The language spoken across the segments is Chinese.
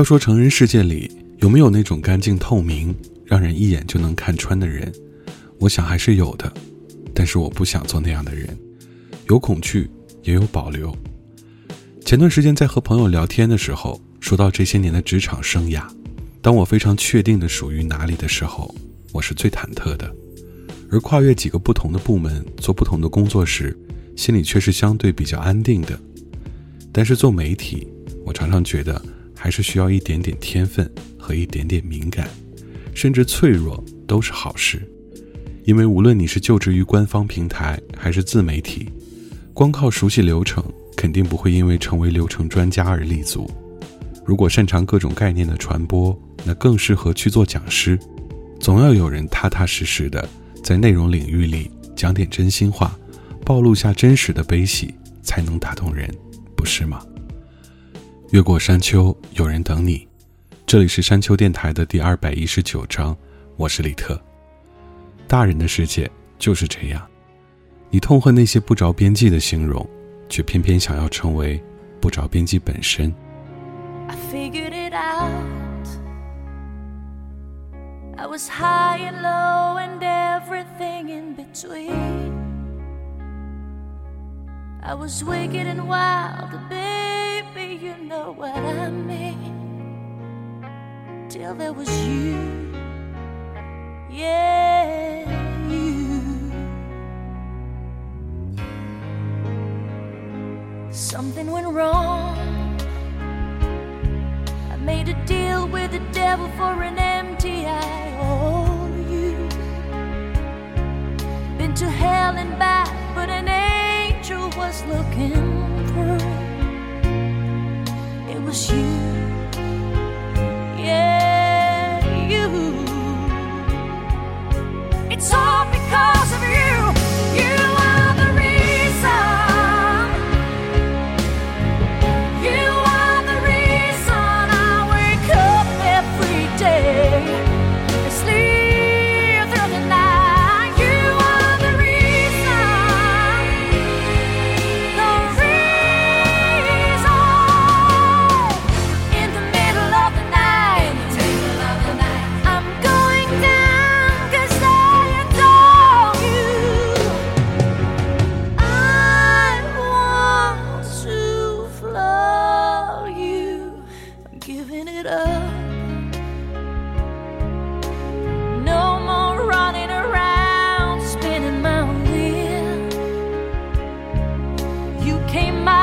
要说成人世界里有没有那种干净透明、让人一眼就能看穿的人，我想还是有的。但是我不想做那样的人，有恐惧，也有保留。前段时间在和朋友聊天的时候，说到这些年的职场生涯，当我非常确定的属于哪里的时候，我是最忐忑的；而跨越几个不同的部门，做不同的工作时，心里却是相对比较安定的。但是做媒体，我常常觉得。还是需要一点点天分和一点点敏感，甚至脆弱都是好事。因为无论你是就职于官方平台还是自媒体，光靠熟悉流程，肯定不会因为成为流程专家而立足。如果擅长各种概念的传播，那更适合去做讲师。总要有人踏踏实实的在内容领域里讲点真心话，暴露下真实的悲喜，才能打动人，不是吗？越过山丘，有人等你。这里是山丘电台的第二百一十九章，我是李特。大人的世界就是这样，你痛恨那些不着边际的形容，却偏偏想要成为不着边际本身。I figured it out. I was high and low and everything in between. I was wicked and wild, baby, you know what I mean. Till there was you, yeah, you. Something went wrong. I made a deal with the devil for an empty eye. Oh, you been to hell and back, but an angel was looking. It was you, came out.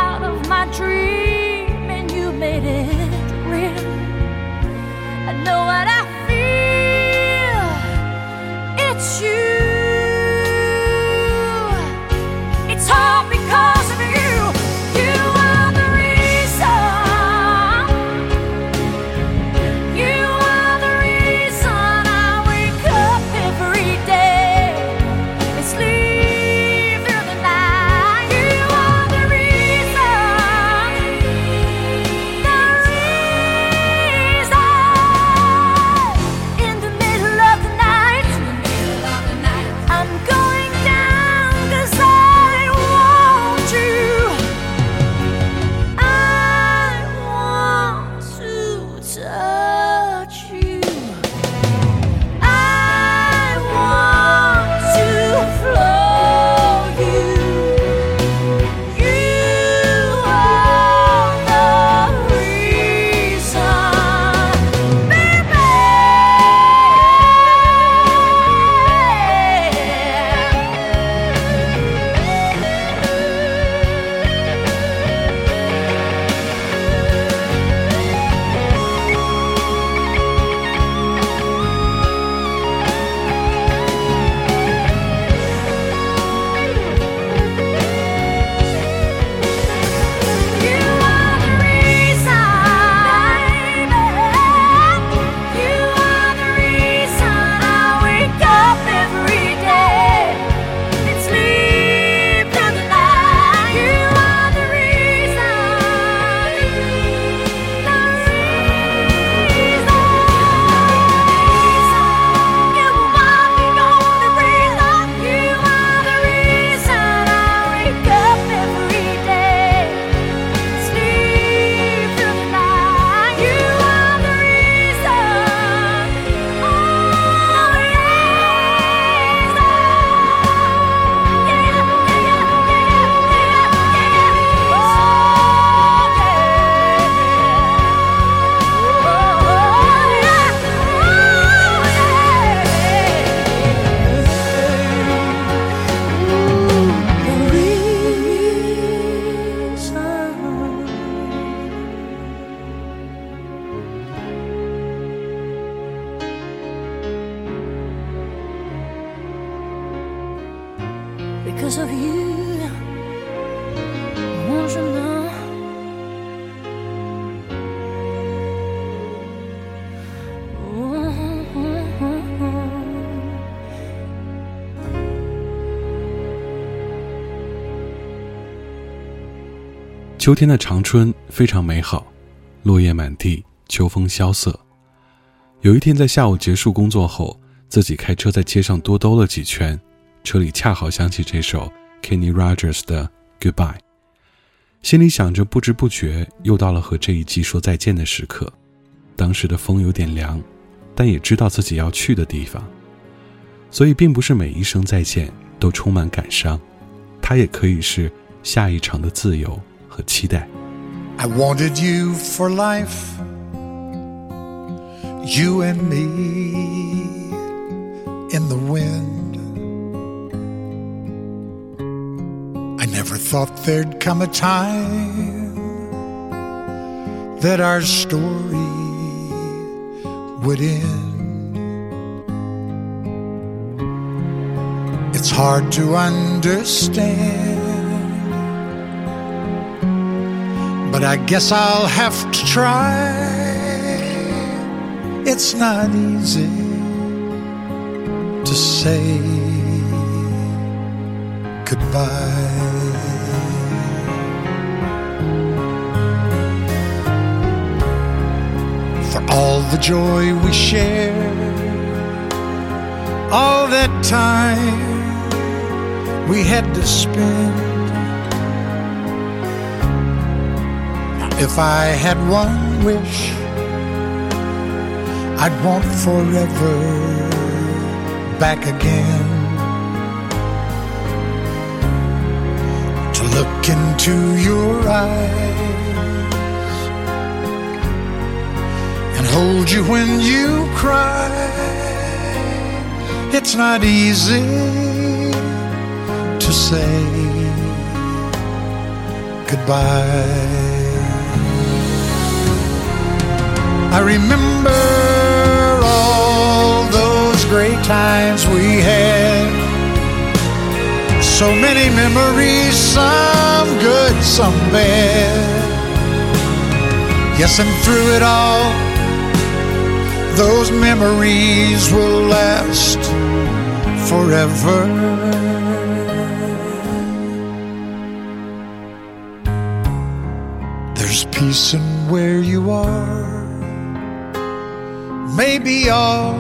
秋天的长春非常美好，落叶满地，秋风萧瑟。有一天在下午结束工作后，自己开车在街上多兜了几圈，车里恰好响起这首 Kenny Rogers 的《Goodbye》，心里想着不知不觉又到了和这一季说再见的时刻。当时的风有点凉，但也知道自己要去的地方，所以并不是每一声再见都充满感伤，它也可以是下一场的自由和期待。 I wanted you for life, you and me in the wind. I never thought there'd come a time that our story would end. It's hard to understand. but I guess I'll have to try. It's not easy to say goodbye. For all the joy we shared, all that time we had to spend. If I had one wish, I'd want forever back again. To look into your eyes and hold you when you cry. It's not easy to say goodbye. I remember all those great times we had. So many memories, some good, some bad. Yes, and through it all, those memories will last forever. There's peace in where you are maybe all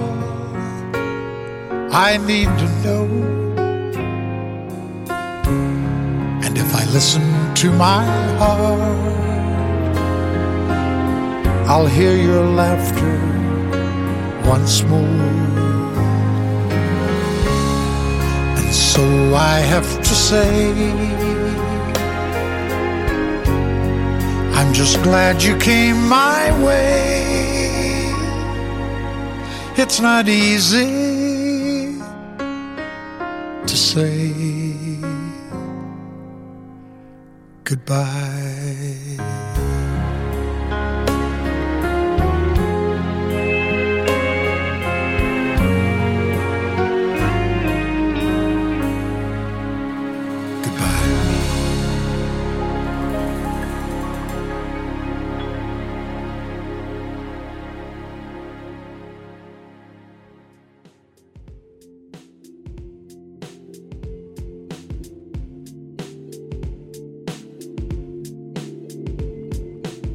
I need to know. And if I listen to my heart, I'll hear your laughter once more. And so I have to say, I'm just glad you came my way. It's not easy to say goodbye.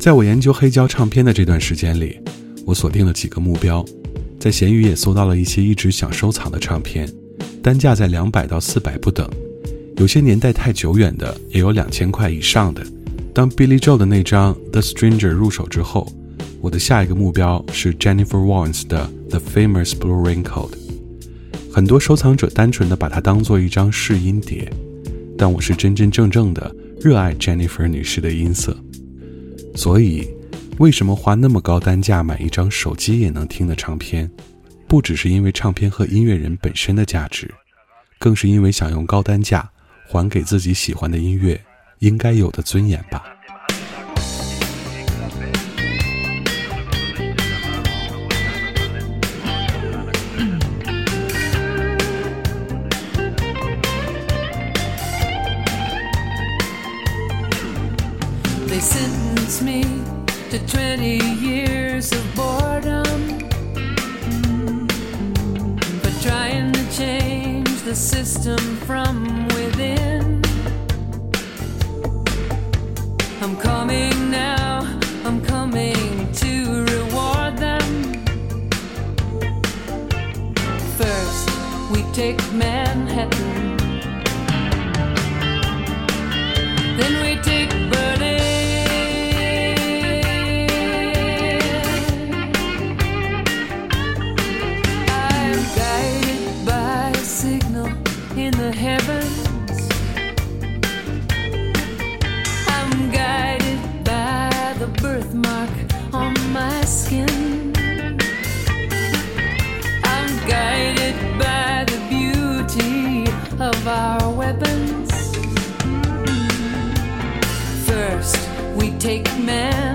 在我研究黑胶唱片的这段时间里，我锁定了几个目标，在闲鱼也搜到了一些一直想收藏的唱片，单价在两百到四百不等，有些年代太久远的也有两千块以上的。当 Billy Joel 的那张《The Stranger》入手之后，我的下一个目标是 Jennifer Warnes 的《The Famous Blue Raincoat》。很多收藏者单纯的把它当做一张试音碟，但我是真真正正的热爱 Jennifer 女士的音色。所以，为什么花那么高单价买一张手机也能听的唱片？不只是因为唱片和音乐人本身的价值，更是因为想用高单价还给自己喜欢的音乐应该有的尊严吧。To 20 years of boredom but trying to change the system from within. I'm coming now, I'm coming to reward them. First, we take Manhattan. take man.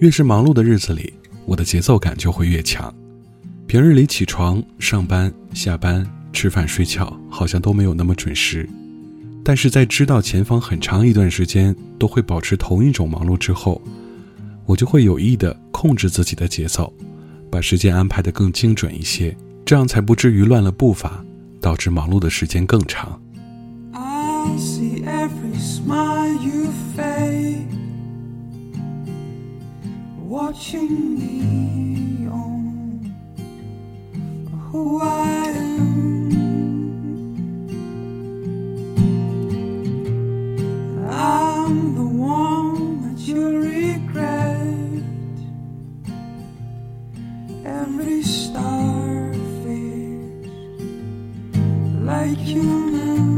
越是忙碌的日子里，我的节奏感就会越强。平日里起床、上班、下班、吃饭、睡觉，好像都没有那么准时。但是在知道前方很长一段时间都会保持同一种忙碌之后，我就会有意的控制自己的节奏，把时间安排得更精准一些，这样才不至于乱了步伐，导致忙碌的时间更长。I see every smile you fake, watching me on who I am. I'm the one that you regret. Every star fades like you.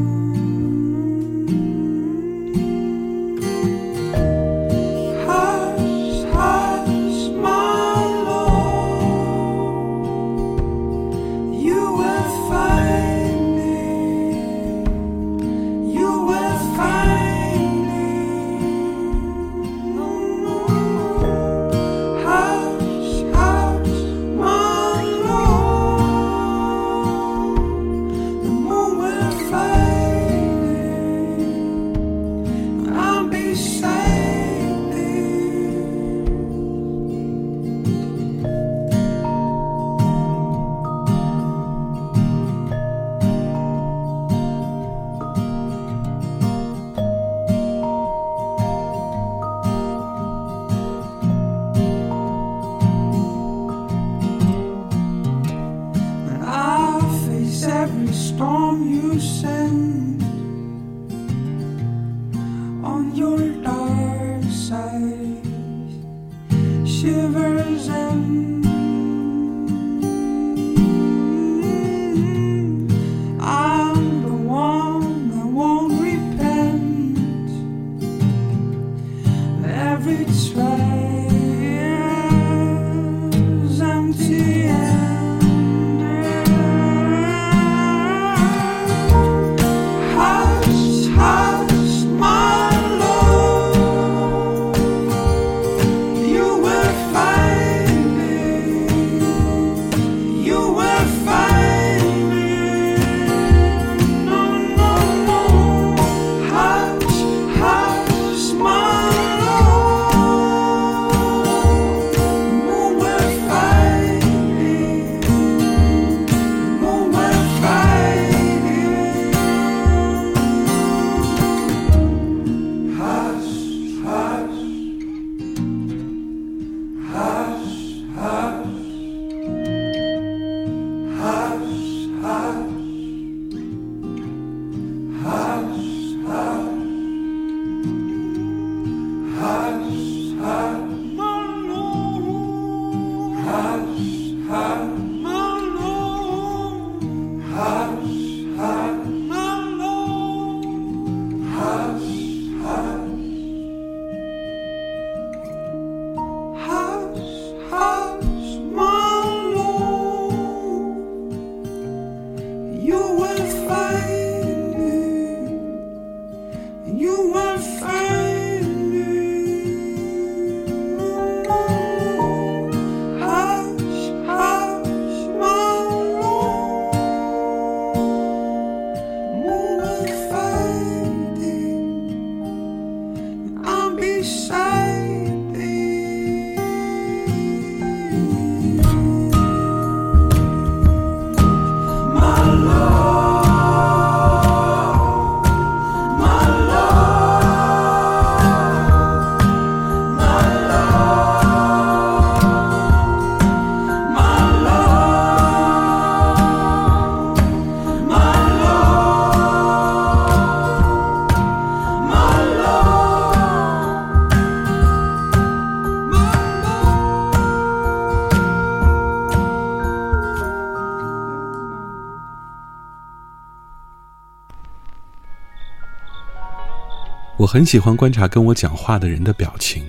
很喜欢观察跟我讲话的人的表情，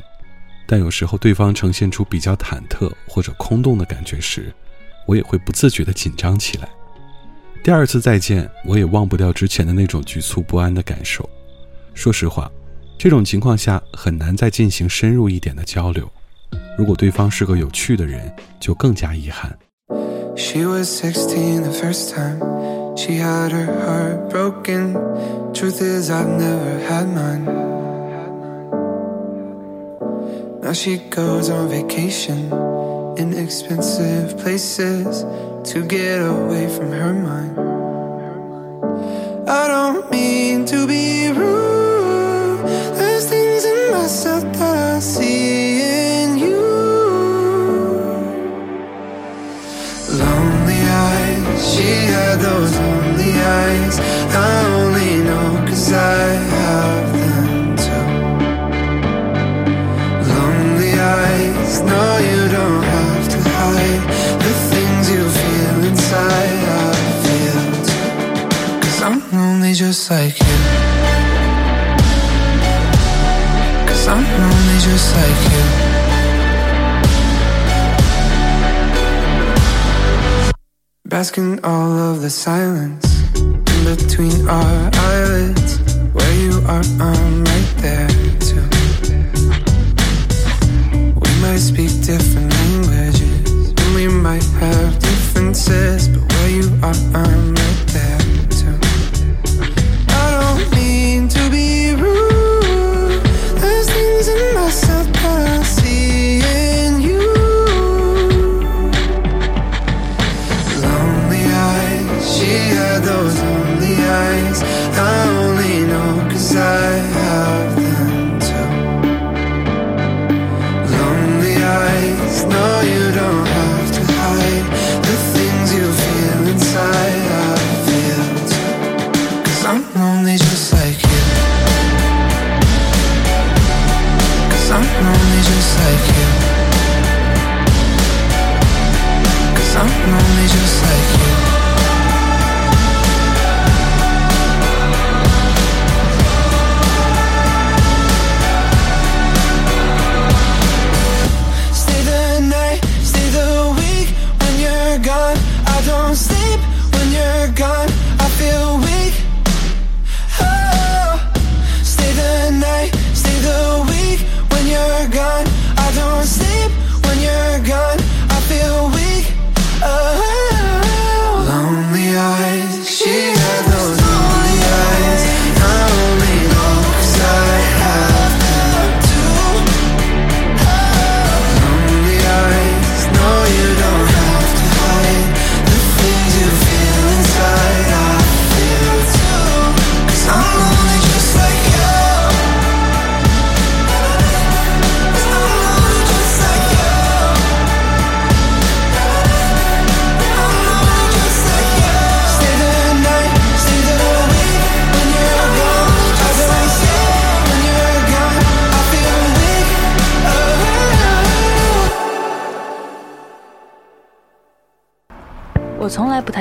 但有时候对方呈现出比较忐忑或者空洞的感觉时，我也会不自觉地紧张起来。第二次再见，我也忘不掉之前的那种局促不安的感受。说实话，这种情况下很难再进行深入一点的交流。如果对方是个有趣的人，就更加遗憾。She was 16 the first time she had her heart broken. Truth is, I've never had mine. Now she goes on vacation in expensive places to get away from her mind. I don't mean to be rude. There's things in myself that I see in you. Lonely eyes, she had those eyes. I only know cause I have them too. Lonely eyes, no, you don't have to hide the things you feel inside. I feel too. Cause I'm lonely just like you. Cause I'm lonely just like you. Basking all of the silence between our eyelids. Where you are, I'm right there too. We might speak different languages, and we might have differences, but where you are, I'm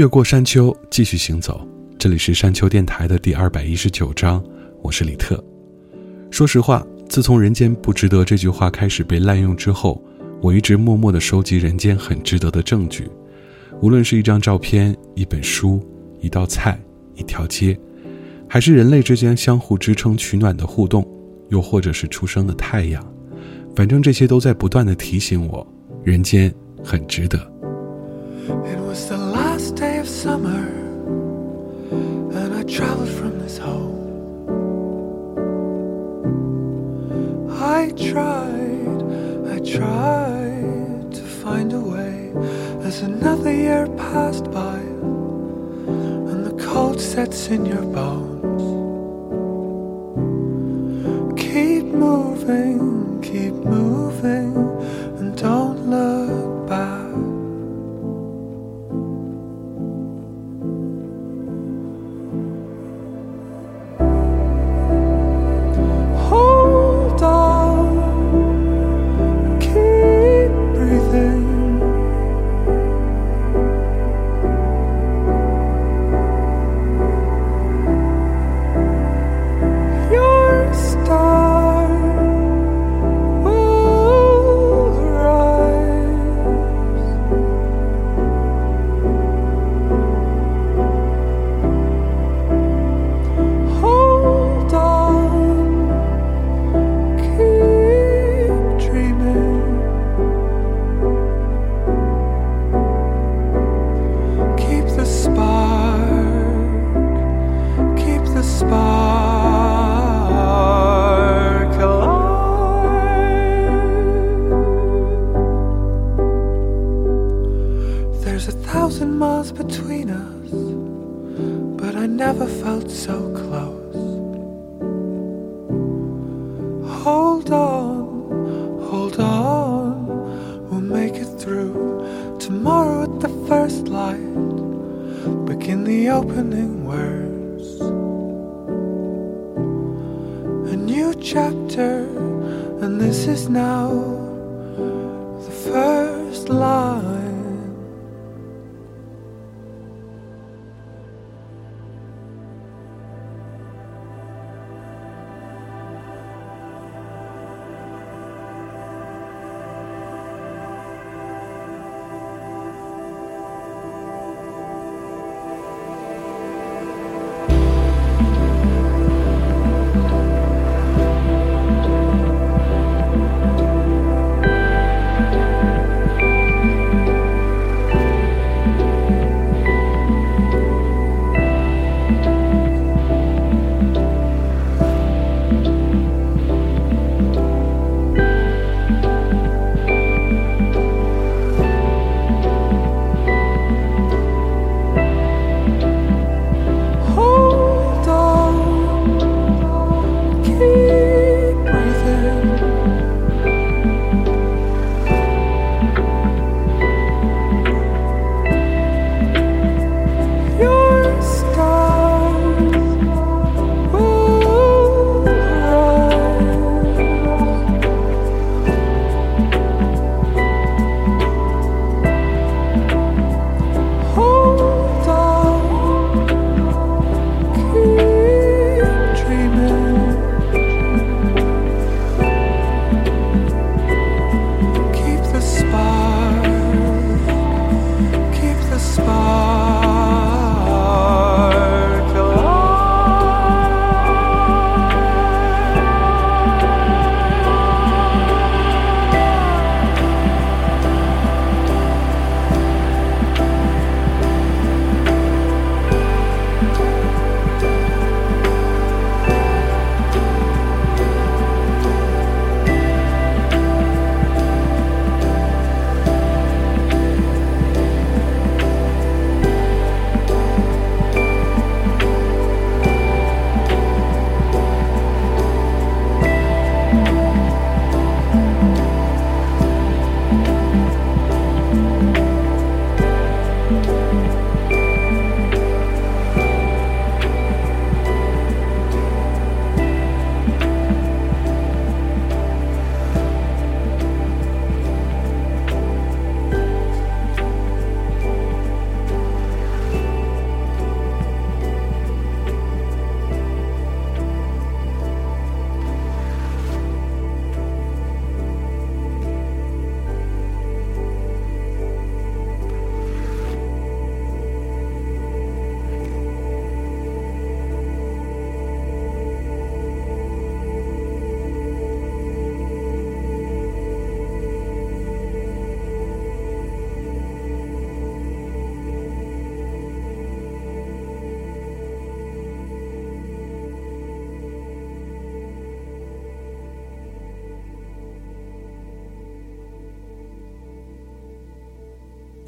越过山丘，继续行走。这里是山丘电台的第二百一十九章，我是李特。说实话，自从“人间不值得”这句话开始被滥用之后，我一直默默地收集人间很值得的证据，无论是一张照片、一本书、一道菜、一条街，还是人类之间相互支撑取暖的互动，又或者是出生的太阳，反正这些都在不断地提醒我，人间很值得。It was the last day of summer, and I traveled from this home. I tried, I tried to find a way as another year passed by, and the cold sets in your bones. Keep moving, keep moving, and don't look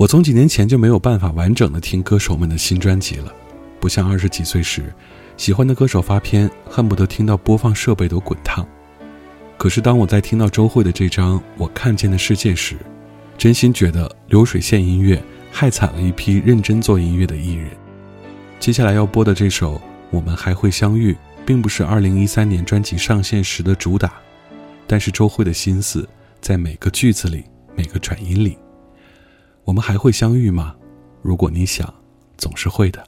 我从几年前就没有办法完整的听歌手们的新专辑了，不像二十几岁时，喜欢的歌手发片，恨不得听到播放设备都滚烫。可是当我在听到周蕙的这张《我看见的世界》时，真心觉得流水线音乐害惨了一批认真做音乐的艺人。接下来要播的这首《我们还会相遇》，并不是2013年专辑上线时的主打，但是周蕙的心思在每个句子里，每个转音里。我们还会相遇吗？如果你想，总是会的。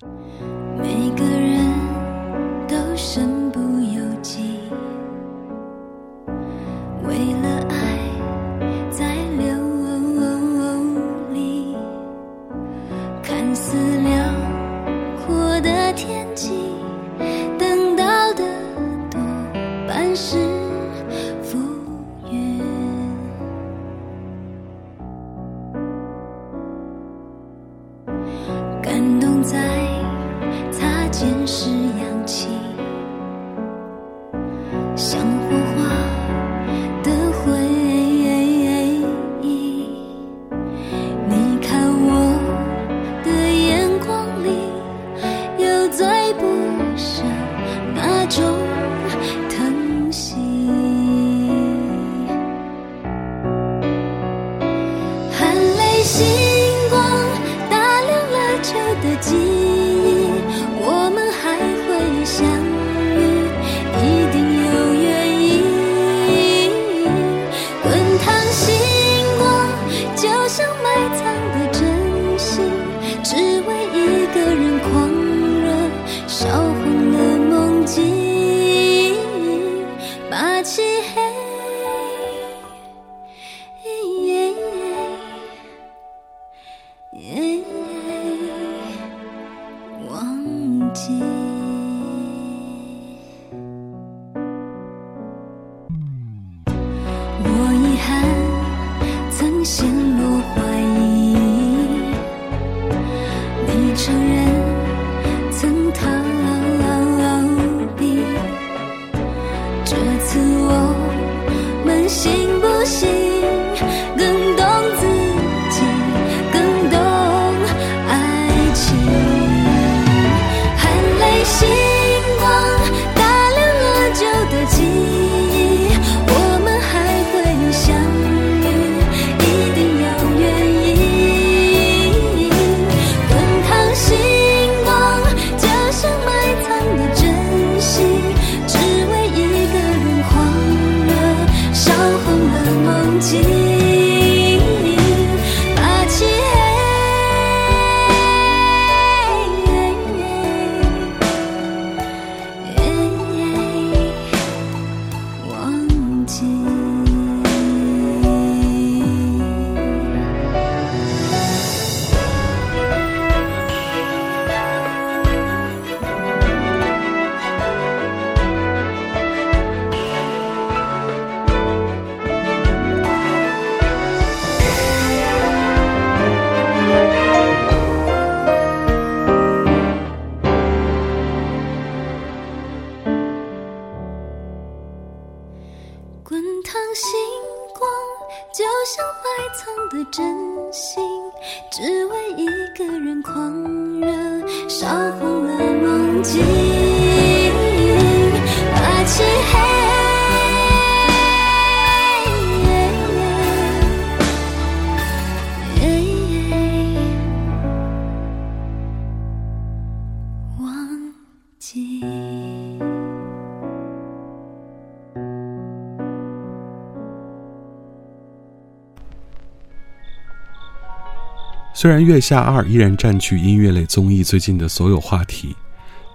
虽然《月下二》依然占据音乐类综艺最近的所有话题，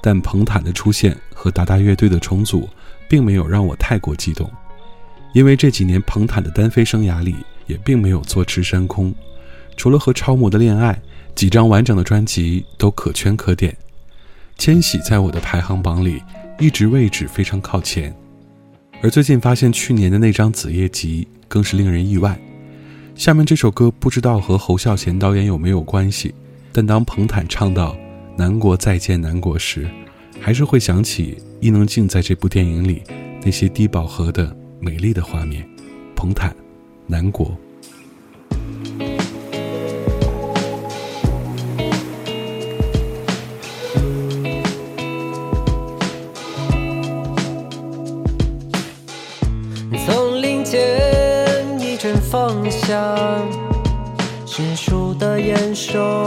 但彭坦的出现和达达乐队的重组，并没有让我太过激动，因为这几年彭坦的单飞生涯里也并没有坐吃山空，除了和超模的恋爱，几张完整的专辑都可圈可点。千玺在我的排行榜里一直位置非常靠前，而最近发现去年的那张子夜集更是令人意外。下面这首歌不知道和侯孝贤导演有没有关系，但当彭坦唱到“南国再见南国”时，还是会想起伊能静在这部电影里那些低饱和的美丽的画面。彭坦，《南国》。牵手，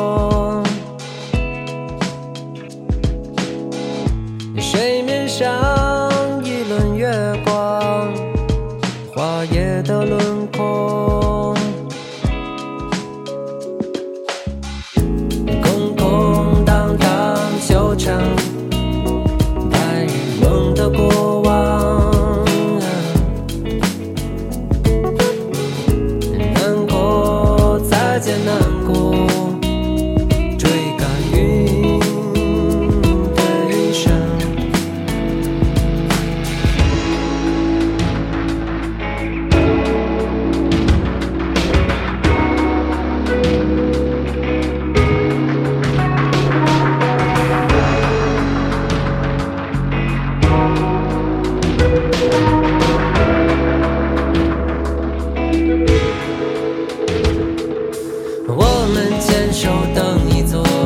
我们牵手等一座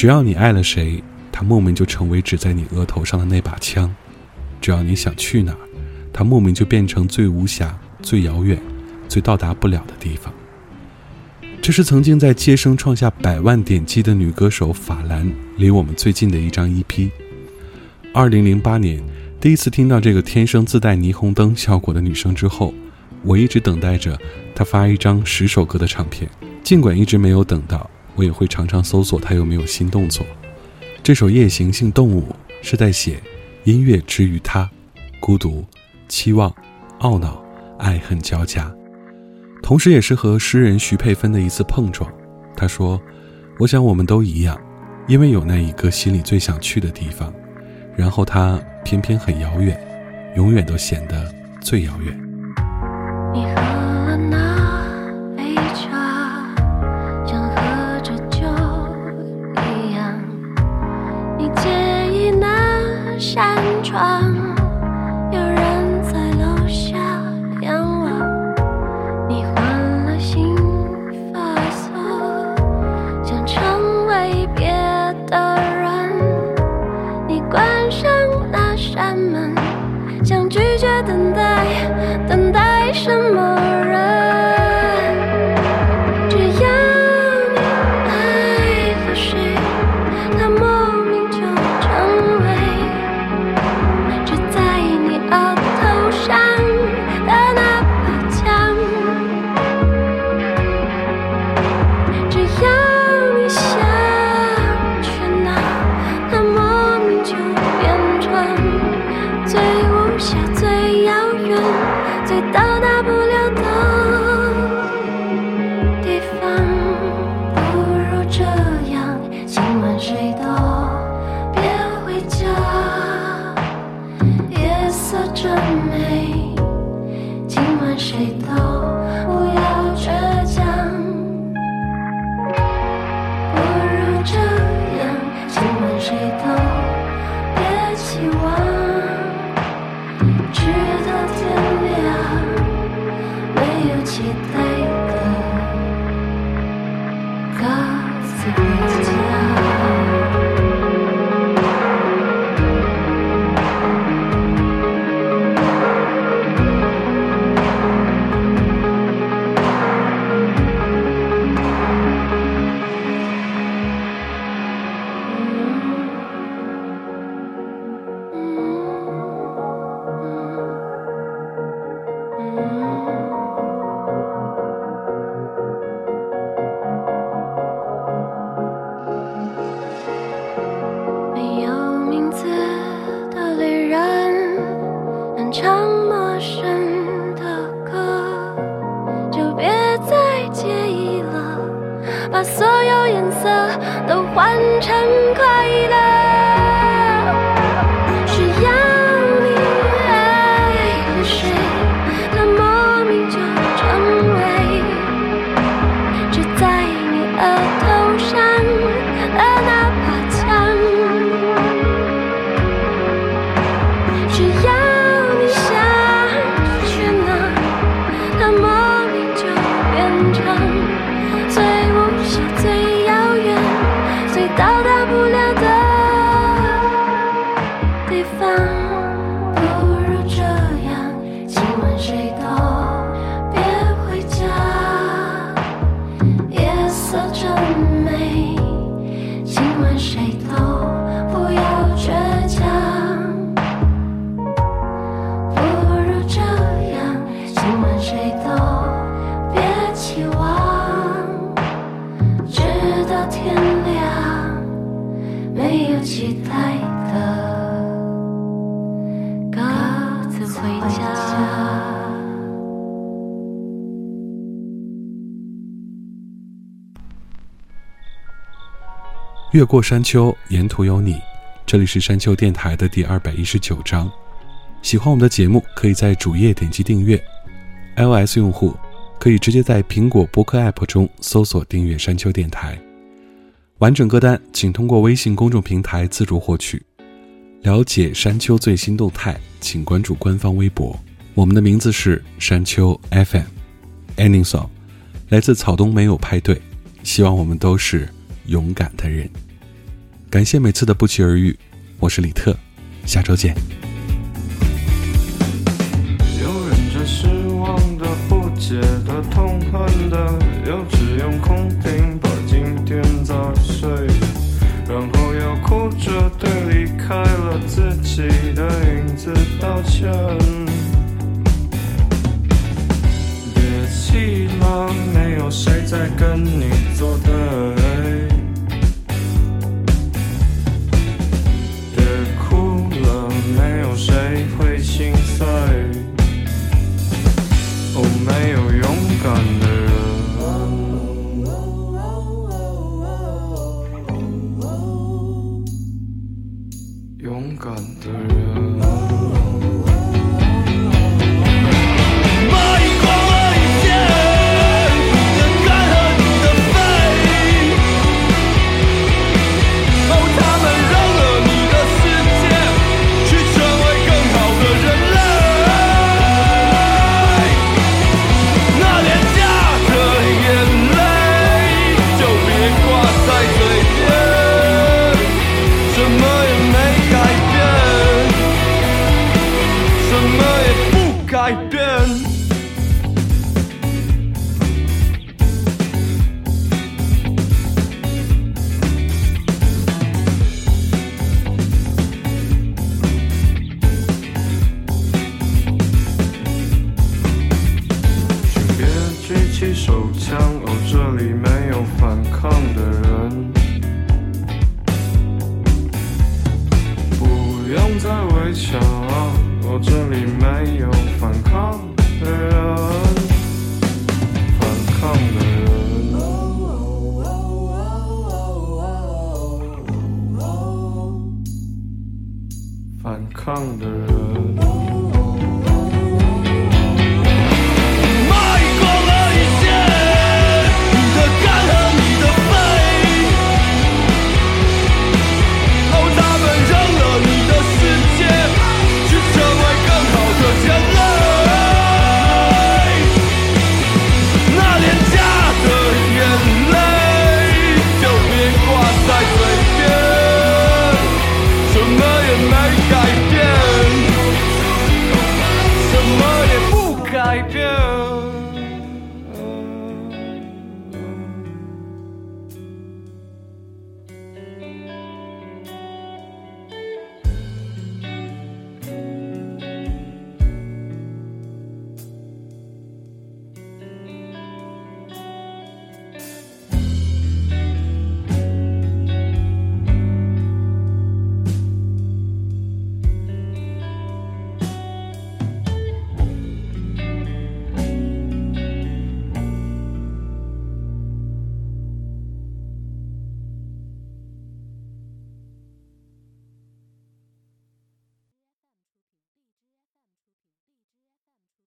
只要你爱了谁，他莫名就成为指在你额头上的那把枪；只要你想去哪儿，他莫名就变成最无暇、最遥远、最到达不了的地方。这是曾经在街声创下百万点击的女歌手法兰离我们最近的一张 EP。二零零八年，第一次听到这个天生自带霓虹灯效果的女生之后，我一直等待着她发一张十首歌的唱片。尽管一直没有等到，我也会常常搜索他有没有新动作。这首《夜行性动物》是在写音乐之于他，孤独、期望、懊恼、爱恨交加。同时，也是和诗人徐佩芬的一次碰撞。他说：“我想我们都一样，因为有那一个心里最想去的地方，然后它偏偏很遥远，永远都显得最遥远。”你越过山丘，沿途有你。这里是山丘电台的第二百一十九章。喜欢我们的节目，可以在主页点击订阅。iOS 用户可以直接在苹果播客 App 中搜索订阅山丘电台。完整歌单请通过微信公众平台自助获取。了解山丘最新动态，请关注官方微博。我们的名字是山丘 FM。Ending song 来自草东没有派对，希望我们都是勇敢的人。感谢每次的不期而遇，我是李特，下周见。有人着失望的、不解的、痛恨的，有只用空瓶把今天砸碎，然后又哭着对离开了自己的影子道歉。别气了，没有谁在跟你作对。